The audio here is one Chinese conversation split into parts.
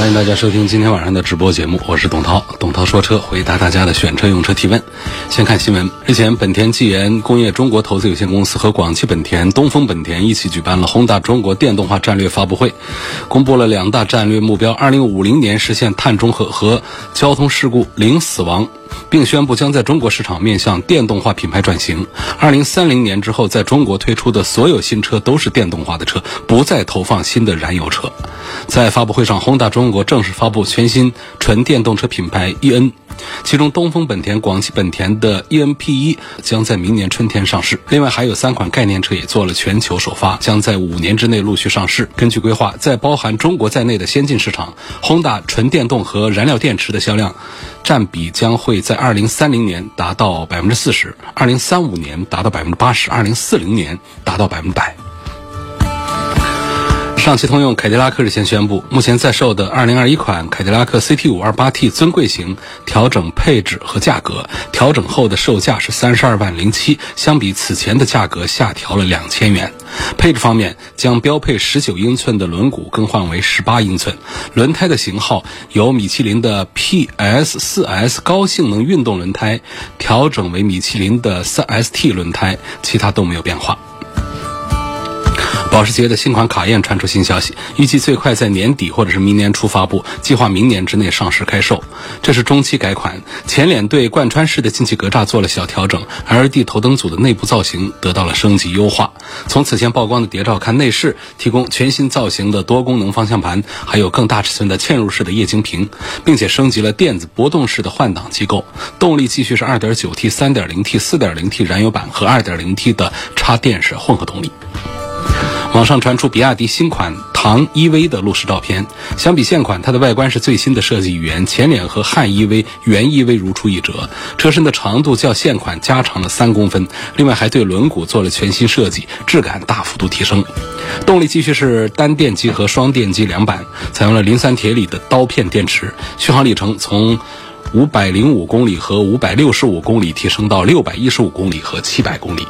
欢迎大家收听今天晚上的直播节目，我是董涛。董涛说车，回答大家的选车用车提问。先看新闻，日前，本田技研工业中国投资有限公司和广汽本田、东风本田一起举办了宏大中国电动化战略发布会，公布了两大战略目标：二零五零年实现碳中和和交通事故零死亡。并宣布将在中国市场面向电动化品牌转型。二零三零年之后，在中国推出的所有新车都是电动化的车，不再投放新的燃油车。在发布会上，宏大中国正式发布全新纯电动车品牌 EN。其中，东风本田、广汽本田的 ENP1 将在明年春天上市。另外，还有三款概念车也做了全球首发，将在五年之内陆续上市。根据规划，在包含中国在内的先进市场，宏大纯电动和燃料电池的销量占比将会在二零三零年达到百分之四十，二零三五年达到百分之八十，二零四零年达到百分之百。上汽通用凯迪拉克日前宣布，目前在售的2021款凯迪拉克 CT528T 尊贵型调整配置和价格，调整后的售价是32万零七，相比此前的价格下调了两千元。配置方面，将标配19英寸的轮毂更换为18英寸，轮胎的型号由米其林的 PS4S 高性能运动轮胎调整为米其林的 3ST 轮胎，其他都没有变化。保时捷的新款卡宴传出新消息，预计最快在年底或者是明年初发布，计划明年之内上市开售。这是中期改款，前脸对贯穿式的进气格栅做了小调整，LED 头灯组的内部造型得到了升级优化。从此前曝光的谍照看，内饰提供全新造型的多功能方向盘，还有更大尺寸的嵌入式的液晶屏，并且升级了电子波动式的换挡机构。动力继续是 2.9T、3.0T、4.0T 燃油版和 2.0T 的插电式混合动力。网上传出比亚迪新款唐 EV 的路试照片，相比现款，它的外观是最新的设计语言，前脸和汉 EV、原 EV 如出一辙，车身的长度较现款加长了三公分，另外还对轮毂做了全新设计，质感大幅度提升。动力继续是单电机和双电机两版，采用了磷酸铁锂的刀片电池，续航里程从五百零五公里和五百六十五公里提升到六百一十五公里和七百公里。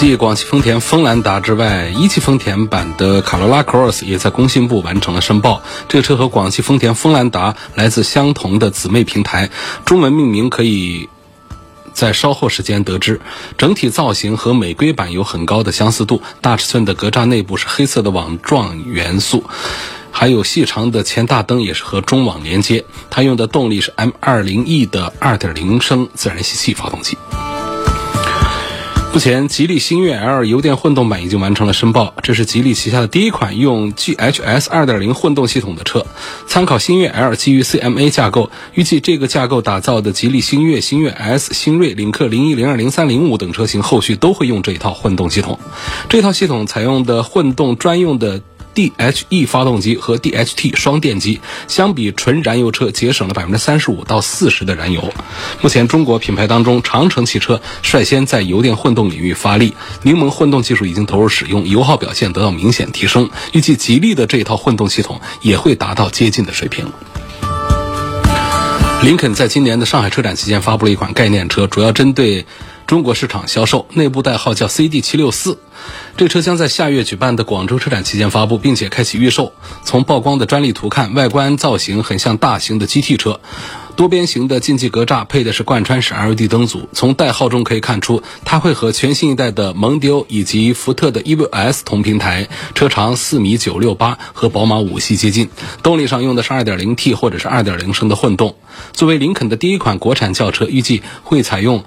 继广汽丰田锋兰达之外，一汽丰田版的卡罗拉 Cross 也在工信部完成了申报。这个车和广汽丰田锋兰达来自相同的姊妹平台，中文命名可以在稍后时间得知。整体造型和美规版有很高的相似度，大尺寸的格栅内部是黑色的网状元素，还有细长的前大灯也是和中网连接。它用的动力是 M20E 的2.0升自然吸气发动机。目前，吉利星越 L 油电混动版已经完成了申报，这是吉利旗下的第一款用 GHS 2.0混动系统的车。参考星越 L 基于 CMA 架构，预计这个架构打造的吉利星越、星越 S、星瑞、领克零一、零二、零三、零五等车型，后续都会用这一套混动系统。这套系统采用的混动专用的。DHE 发动机和 DHT 双电机相比纯燃油车节省了百分之三十五到四十的燃油。目前中国品牌当中，长城汽车率先在油电混动领域发力，柠檬混动技术已经投入使用，油耗表现得到明显提升。预计吉利的这套混动系统也会达到接近的水平。林肯在今年的上海车展期间发布了一款概念车，主要针对中国市场销售，内部代号叫 CD 七六四。这车将在下月举办的广州车展期间发布，并且开启预售。从曝光的专利图看，外观造型很像大型的 GT 车，多边形的进气格栅配的是贯穿式 LED 灯组。从代号中可以看出，它会和全新一代的蒙迪欧以及福特的 E V S 同平台，车长四米九六八，和宝马五系接近。动力上用的是 2.0T 或者是2.0升的混动。作为林肯的第一款国产轿车，预计会采用。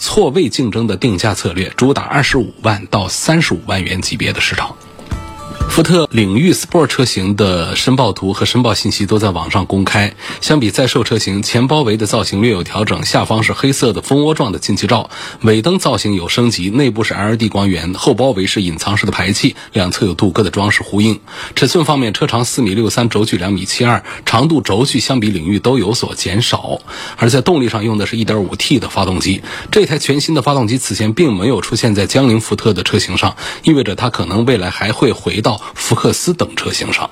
错位竞争的定价策略，主打二十五万到三十五万元级别的市场。福特领域 Sport 车型的申报图和申报信息都在网上公开。相比在售车型，前包围的造型略有调整，下方是黑色的蜂窝状的进气罩，尾灯造型有升级，内部是 LED 光源，后包围是隐藏式的排气，两侧有镀铬的装饰呼应。尺寸方面，车长四米六三，轴距两米七二，长度轴距相比领域都有所减少。而在动力上用的是一点五 T 的发动机，这台全新的发动机此前并没有出现在江铃福特的车型上，意味着它可能未来还会回到福克斯等车型上。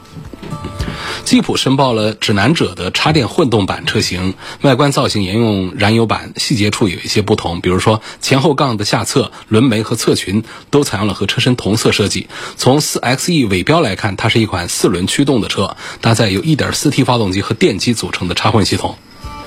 吉普申报了指南者的插电混动版车型，外观造型沿用燃油版，细节处有一些不同，比如说前后杠的下侧、轮眉和侧裙都采用了和车身同色设计。从 4xe 尾标来看，它是一款四轮驱动的车，搭载有 1.4T 发动机和电机组成的插混系统。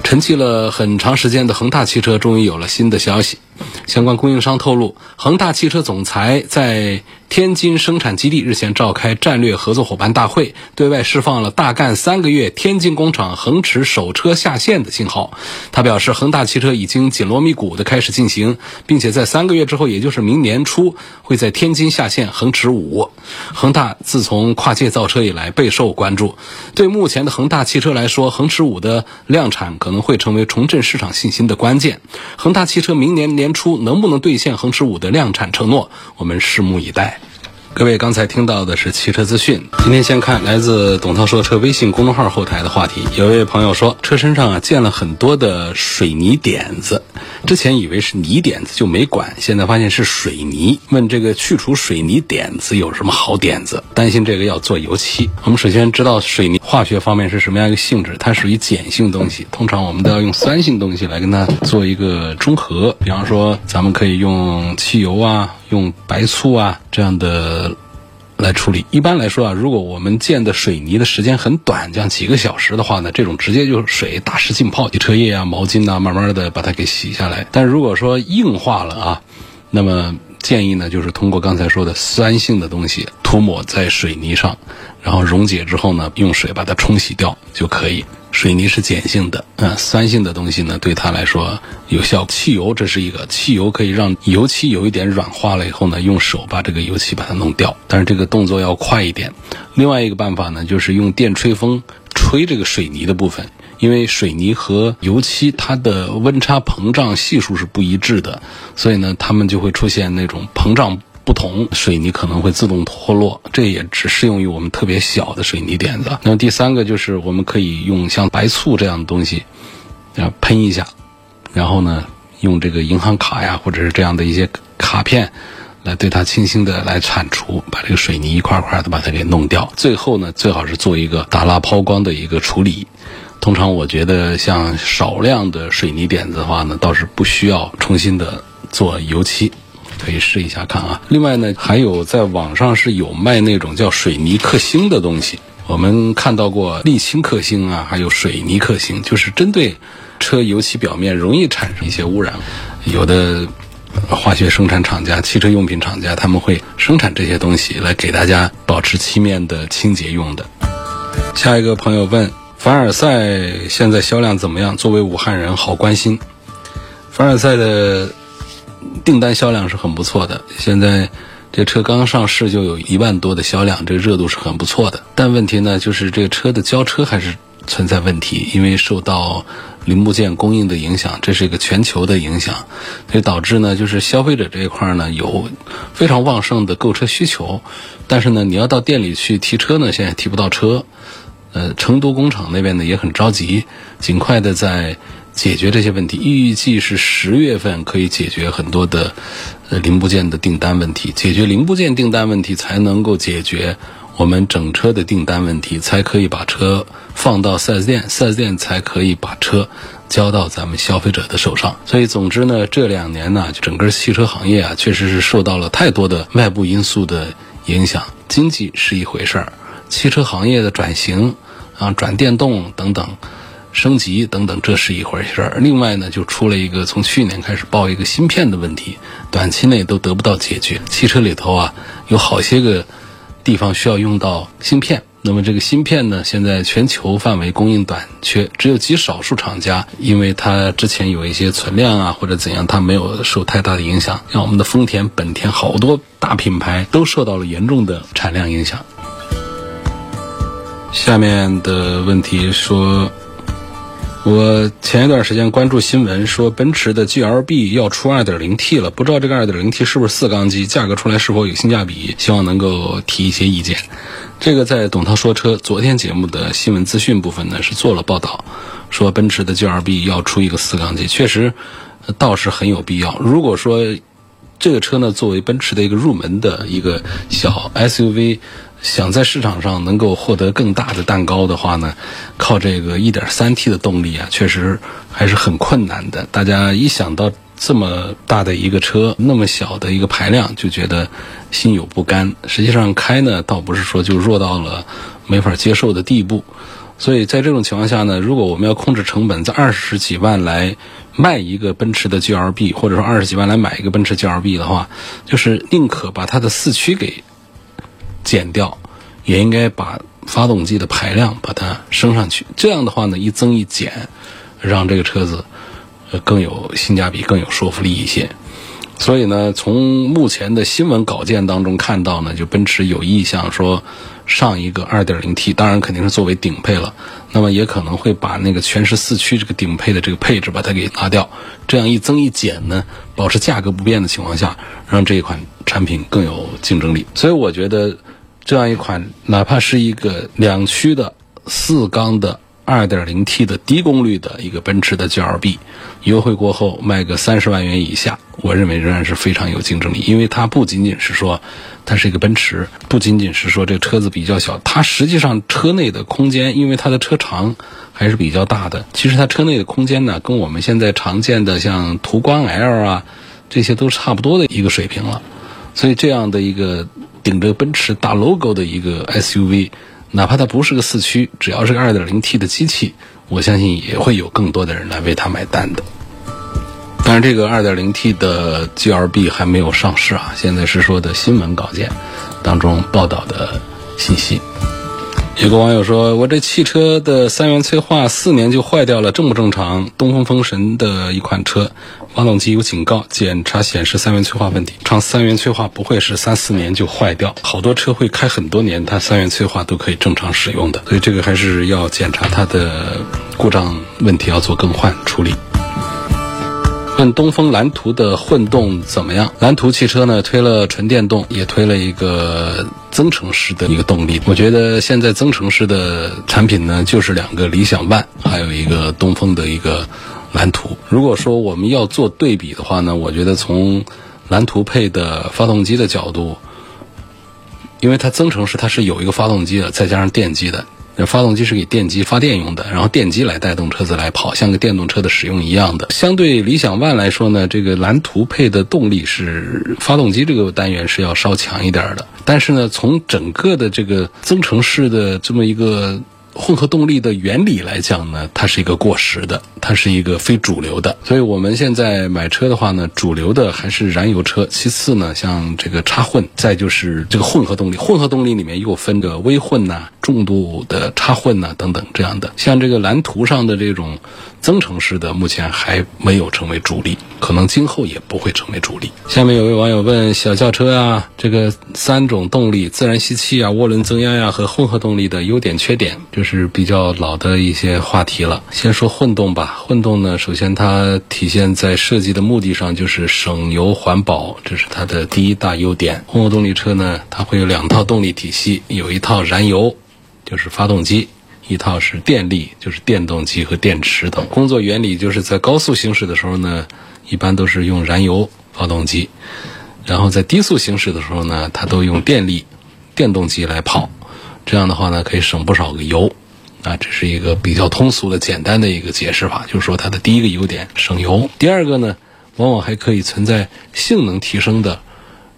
沉寂了很长时间的恒大汽车终于有了新的消息。相关供应商透露，恒大汽车总裁在天津生产基地日前召开战略合作伙伴大会，对外释放了大干三个月天津工厂恒驰首车下线的信号。他表示，恒大汽车已经紧锣密鼓地开始进行，并且在三个月之后，也就是明年初，会在天津下线恒驰五。恒大自从跨界造车以来备受关注，对目前的恒大汽车来说，恒驰五的量产可能会成为重振市场信心的关键。恒大汽车明年年初能不能兑现恒驰五的量产承诺，我们拭目以待。各位刚才听到的是汽车资讯。今天先看来自董涛说车微信公众号后台的话题。有一位朋友说，车身上啊溅了很多的水泥点子，之前以为是泥点子就没管，现在发现是水泥。问这个去除水泥点子有什么好点子？担心这个要做油漆。我们首先知道水泥化学方面是什么样一个性质，它属于碱性东西，通常我们都要用酸性东西来跟它做一个中和。比方说，咱们可以用汽油啊。用白醋啊这样的来处理。一般来说啊，如果我们建的水泥的时间很短，像几个小时的话呢，这种直接就是水大湿浸泡，洗车液啊、毛巾啊，慢慢的把它给洗下来。但如果说硬化了啊，那么建议呢，就是通过刚才说的酸性的东西涂抹在水泥上，然后溶解之后呢，用水把它冲洗掉就可以。水泥是碱性的，嗯，酸性的东西呢，对它来说有效。汽油这是一个，汽油可以让油漆有一点软化了以后呢，用手把这个油漆把它弄掉，但是这个动作要快一点。另外一个办法呢，就是用电吹风吹这个水泥的部分，因为水泥和油漆它的温差膨胀系数是不一致的，所以呢，它们就会出现那种膨胀。不同水泥可能会自动脱落，这也只适用于我们特别小的水泥点子。那么第三个就是我们可以用像白醋这样的东西，啊喷一下，然后呢用这个银行卡呀或者是这样的一些卡片，来对它轻轻的来铲除，把这个水泥一块块的把它给弄掉。最后呢最好是做一个打蜡抛光的一个处理。通常我觉得像少量的水泥点子的话呢，倒是不需要重新的做油漆。可以试一下看啊。另外呢，还有在网上是有卖那种叫水泥克星的东西。我们看到过沥青克星啊，还有水泥克星，就是针对车油漆表面容易产生一些污染。有的化学生产厂家、汽车用品厂家他们会生产这些东西来给大家保持漆面的清洁用的。下一个朋友问：凡尔赛现在销量怎么样？作为武汉人，好关心。凡尔赛的。订单销量是很不错的，现在这车刚上市就有一万多的销量，这热度是很不错的。但问题呢，就是这个车的交车还是存在问题，因为受到零部件供应的影响，这是一个全球的影响，所以导致呢，就是消费者这一块呢有非常旺盛的购车需求，但是呢，你要到店里去提车呢，现在提不到车。呃，成都工厂那边呢也很着急，尽快的在。解决这些问题，预计是十月份可以解决很多的呃零部件的订单问题。解决零部件订单问题，才能够解决我们整车的订单问题，才可以把车放到 4S 店，4S 店才可以把车交到咱们消费者的手上。所以，总之呢，这两年呢，整个汽车行业啊，确实是受到了太多的外部因素的影响。经济是一回事儿，汽车行业的转型啊，转电动等等。升级等等，这是一回事儿。另外呢，就出了一个从去年开始报一个芯片的问题，短期内都得不到解决。汽车里头啊，有好些个地方需要用到芯片。那么这个芯片呢，现在全球范围供应短缺，只有极少数厂家，因为它之前有一些存量啊或者怎样，它没有受太大的影响。像我们的丰田、本田，好多大品牌都受到了严重的产量影响。下面的问题说。我前一段时间关注新闻，说奔驰的 GLB 要出 2.0T 了，不知道这个 2.0T 是不是四缸机，价格出来是否有性价比？希望能够提一些意见。这个在董涛说车昨天节目的新闻资讯部分呢是做了报道，说奔驰的 GLB 要出一个四缸机，确实倒是很有必要。如果说这个车呢作为奔驰的一个入门的一个小 SUV。想在市场上能够获得更大的蛋糕的话呢，靠这个 1.3T 的动力啊，确实还是很困难的。大家一想到这么大的一个车，那么小的一个排量，就觉得心有不甘。实际上开呢，倒不是说就弱到了没法接受的地步。所以在这种情况下呢，如果我们要控制成本，在二十几万来卖一个奔驰的 GLB，或者说二十几万来买一个奔驰 GLB 的话，就是宁可把它的四驱给。减掉，也应该把发动机的排量把它升上去。这样的话呢，一增一减，让这个车子呃更有性价比，更有说服力一些。所以呢，从目前的新闻稿件当中看到呢，就奔驰有意向说上一个 2.0T，当然肯定是作为顶配了。那么也可能会把那个全时四驱这个顶配的这个配置把它给拿掉。这样一增一减呢，保持价格不变的情况下，让这一款产品更有竞争力。所以我觉得。这样一款，哪怕是一个两驱的四缸的 2.0T 的低功率的一个奔驰的 GLB，优惠过后卖个三十万元以下，我认为仍然是非常有竞争力。因为它不仅仅是说它是一个奔驰，不仅仅是说这车子比较小，它实际上车内的空间，因为它的车长还是比较大的。其实它车内的空间呢，跟我们现在常见的像途观 L 啊这些都差不多的一个水平了。所以这样的一个。顶着奔驰大 logo 的一个 SUV，哪怕它不是个四驱，只要是个 2.0T 的机器，我相信也会有更多的人来为它买单的。当然，这个 2.0T 的 GLB 还没有上市啊，现在是说的新闻稿件当中报道的信息。有个网友说：“我这汽车的三元催化四年就坏掉了，正不正常？”东风风神的一款车，发动机有警告，检查显示三元催化问题。常三元催化不会是三四年就坏掉，好多车会开很多年，它三元催化都可以正常使用的。所以这个还是要检查它的故障问题，要做更换处理。问东风蓝图的混动怎么样？蓝图汽车呢，推了纯电动，也推了一个增程式的一个动力。我觉得现在增程式的产品呢，就是两个理想 ONE，还有一个东风的一个蓝图。如果说我们要做对比的话呢，我觉得从蓝图配的发动机的角度，因为它增程式它是有一个发动机的，再加上电机的。发动机是给电机发电用的，然后电机来带动车子来跑，像个电动车的使用一样的。相对理想 ONE 来说呢，这个蓝图配的动力是发动机这个单元是要稍强一点的，但是呢，从整个的这个增程式的这么一个。混合动力的原理来讲呢，它是一个过时的，它是一个非主流的。所以我们现在买车的话呢，主流的还是燃油车。其次呢，像这个插混，再就是这个混合动力。混合动力里面又分个微混呐、重度的插混呐等等这样的。像这个蓝图上的这种。增程式的目前还没有成为主力，可能今后也不会成为主力。下面有位网友问：小轿车啊，这个三种动力，自然吸气啊、涡轮增压呀和混合动力的优点缺点，就是比较老的一些话题了。先说混动吧，混动呢，首先它体现在设计的目的上，就是省油环保，这是它的第一大优点。混合动力车呢，它会有两套动力体系，有一套燃油，就是发动机。一套是电力，就是电动机和电池等。工作原理就是在高速行驶的时候呢，一般都是用燃油发动机；然后在低速行驶的时候呢，它都用电力电动机来跑。这样的话呢，可以省不少个油。啊，这是一个比较通俗的、简单的一个解释法，就是说它的第一个优点省油。第二个呢，往往还可以存在性能提升的、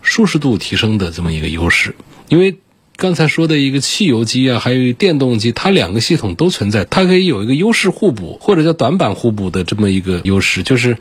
舒适度提升的这么一个优势，因为。刚才说的一个汽油机啊，还有电动机，它两个系统都存在，它可以有一个优势互补，或者叫短板互补的这么一个优势。就是，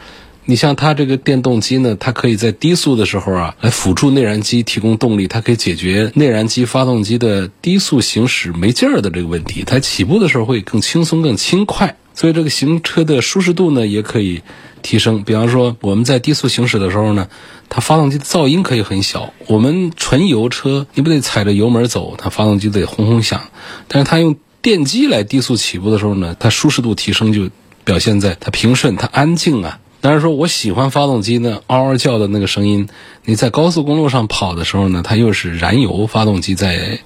你像它这个电动机呢，它可以在低速的时候啊，来辅助内燃机提供动力，它可以解决内燃机发动机的低速行驶没劲儿的这个问题，它起步的时候会更轻松、更轻快。所以这个行车的舒适度呢，也可以提升。比方说，我们在低速行驶的时候呢。它发动机的噪音可以很小。我们纯油车，你不得踩着油门走，它发动机得轰轰响。但是它用电机来低速起步的时候呢，它舒适度提升就表现在它平顺、它安静啊。当然说我喜欢发动机呢嗷嗷叫的那个声音。你在高速公路上跑的时候呢，它又是燃油发动机在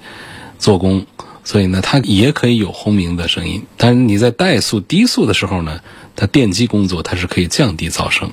做工，所以呢它也可以有轰鸣的声音。但是你在怠速、低速的时候呢，它电机工作它是可以降低噪声。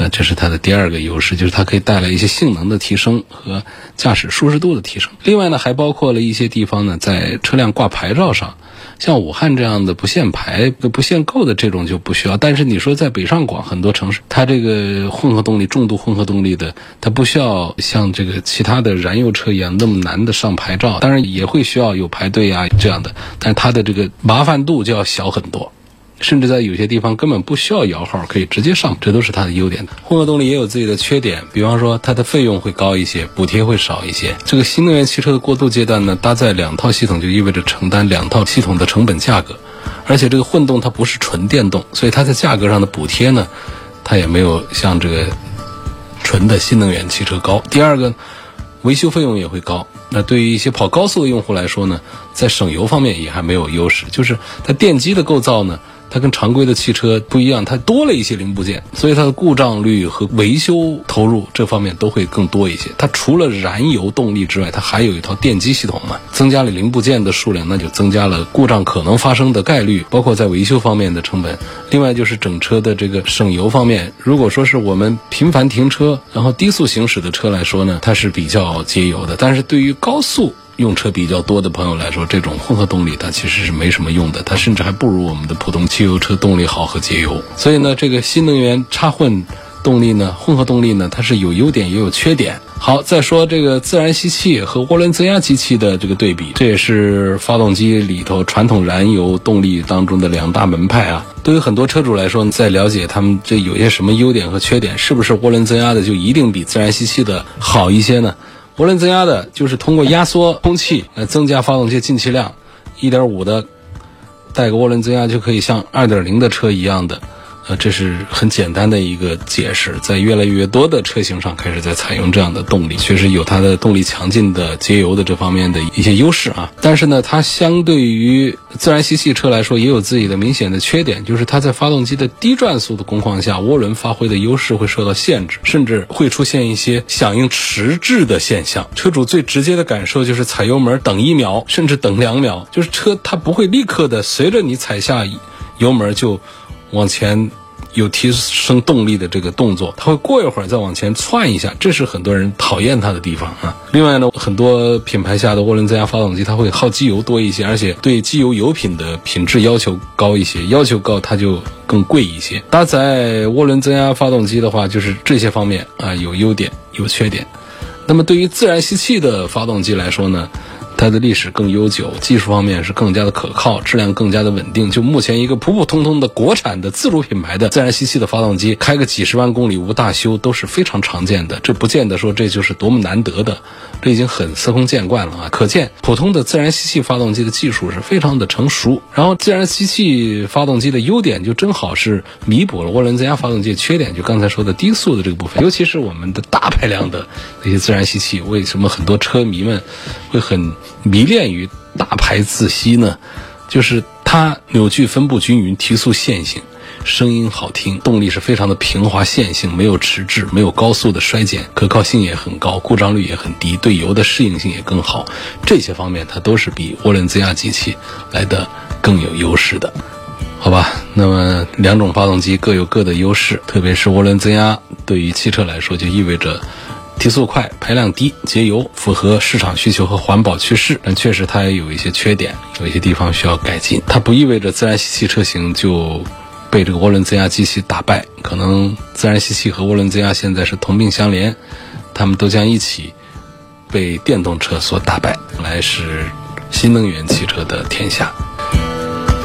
呃，这是它的第二个优势，就是它可以带来一些性能的提升和驾驶舒适度的提升。另外呢，还包括了一些地方呢，在车辆挂牌照上。像武汉这样的不限牌、不限购的这种就不需要，但是你说在北上广很多城市，它这个混合动力、重度混合动力的，它不需要像这个其他的燃油车一样那么难的上牌照，当然也会需要有排队啊这样的，但是它的这个麻烦度就要小很多。甚至在有些地方根本不需要摇号，可以直接上，这都是它的优点。混合动力也有自己的缺点，比方说它的费用会高一些，补贴会少一些。这个新能源汽车的过渡阶段呢，搭载两套系统就意味着承担两套系统的成本价格，而且这个混动它不是纯电动，所以它在价格上的补贴呢，它也没有像这个纯的新能源汽车高。第二个，维修费用也会高。那对于一些跑高速的用户来说呢，在省油方面也还没有优势，就是它电机的构造呢。它跟常规的汽车不一样，它多了一些零部件，所以它的故障率和维修投入这方面都会更多一些。它除了燃油动力之外，它还有一套电机系统嘛，增加了零部件的数量，那就增加了故障可能发生的概率，包括在维修方面的成本。另外就是整车的这个省油方面，如果说是我们频繁停车，然后低速行驶的车来说呢，它是比较节油的，但是对于高速。用车比较多的朋友来说，这种混合动力它其实是没什么用的，它甚至还不如我们的普通汽油车动力好和节油。所以呢，这个新能源插混动力呢，混合动力呢，它是有优点也有缺点。好，再说这个自然吸气和涡轮增压机器的这个对比，这也是发动机里头传统燃油动力当中的两大门派啊。对于很多车主来说，在了解他们这有些什么优点和缺点，是不是涡轮增压的就一定比自然吸气的好一些呢？涡轮增压的，就是通过压缩空气来增加发动机进气量，一点五的带个涡轮增压就可以像二点零的车一样的。呃，这是很简单的一个解释，在越来越多的车型上开始在采用这样的动力，确实有它的动力强劲的节油的这方面的一些优势啊。但是呢，它相对于自然吸气车来说，也有自己的明显的缺点，就是它在发动机的低转速的工况下，涡轮发挥的优势会受到限制，甚至会出现一些响应迟滞的现象。车主最直接的感受就是踩油门等一秒，甚至等两秒，就是车它不会立刻的随着你踩下油门就。往前有提升动力的这个动作，它会过一会儿再往前窜一下，这是很多人讨厌它的地方啊。另外呢，很多品牌下的涡轮增压发动机，它会耗机油多一些，而且对机油油品的品质要求高一些，要求高它就更贵一些。搭载涡轮增压发动机的话，就是这些方面啊有优点有缺点。那么对于自然吸气的发动机来说呢？它的历史更悠久，技术方面是更加的可靠，质量更加的稳定。就目前一个普普通通的国产的自主品牌的自然吸气的发动机，开个几十万公里无大修都是非常常见的。这不见得说这就是多么难得的，这已经很司空见惯了啊！可见普通的自然吸气发动机的技术是非常的成熟。然后自然吸气发动机的优点就正好是弥补了涡轮增压发动机的缺点，就刚才说的低速的这个部分，尤其是我们的大排量的那些自然吸气，为什么很多车迷们会很。迷恋于大排自吸呢，就是它扭矩分布均匀，提速线性，声音好听，动力是非常的平滑线性，没有迟滞，没有高速的衰减，可靠性也很高，故障率也很低，对油的适应性也更好。这些方面它都是比涡轮增压机器来的更有优势的，好吧？那么两种发动机各有各的优势，特别是涡轮增压对于汽车来说就意味着。提速快，排量低，节油，符合市场需求和环保趋势。但确实它也有一些缺点，有一些地方需要改进。它不意味着自然吸气车型就被这个涡轮增压机器打败，可能自然吸气和涡轮增压现在是同病相怜，它们都将一起被电动车所打败，来是新能源汽车的天下。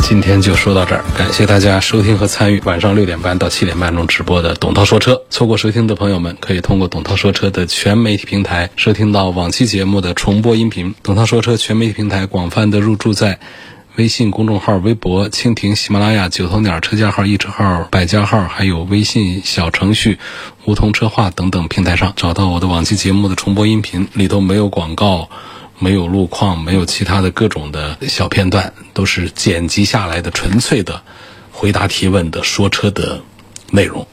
今天就说到这儿，感谢大家收听和参与晚上六点半到七点半钟直播的董涛说车。错过收听的朋友们，可以通过董涛说车的全媒体平台收听到往期节目的重播音频。董涛说车全媒体平台广泛的入驻在微信公众号、微博、蜻蜓、喜马拉雅、九头鸟车架号、易车号、百家号，还有微信小程序“梧桐车话”等等平台上找到我的往期节目的重播音频，里头没有广告。没有路况，没有其他的各种的小片段，都是剪辑下来的纯粹的回答提问的说车的内容。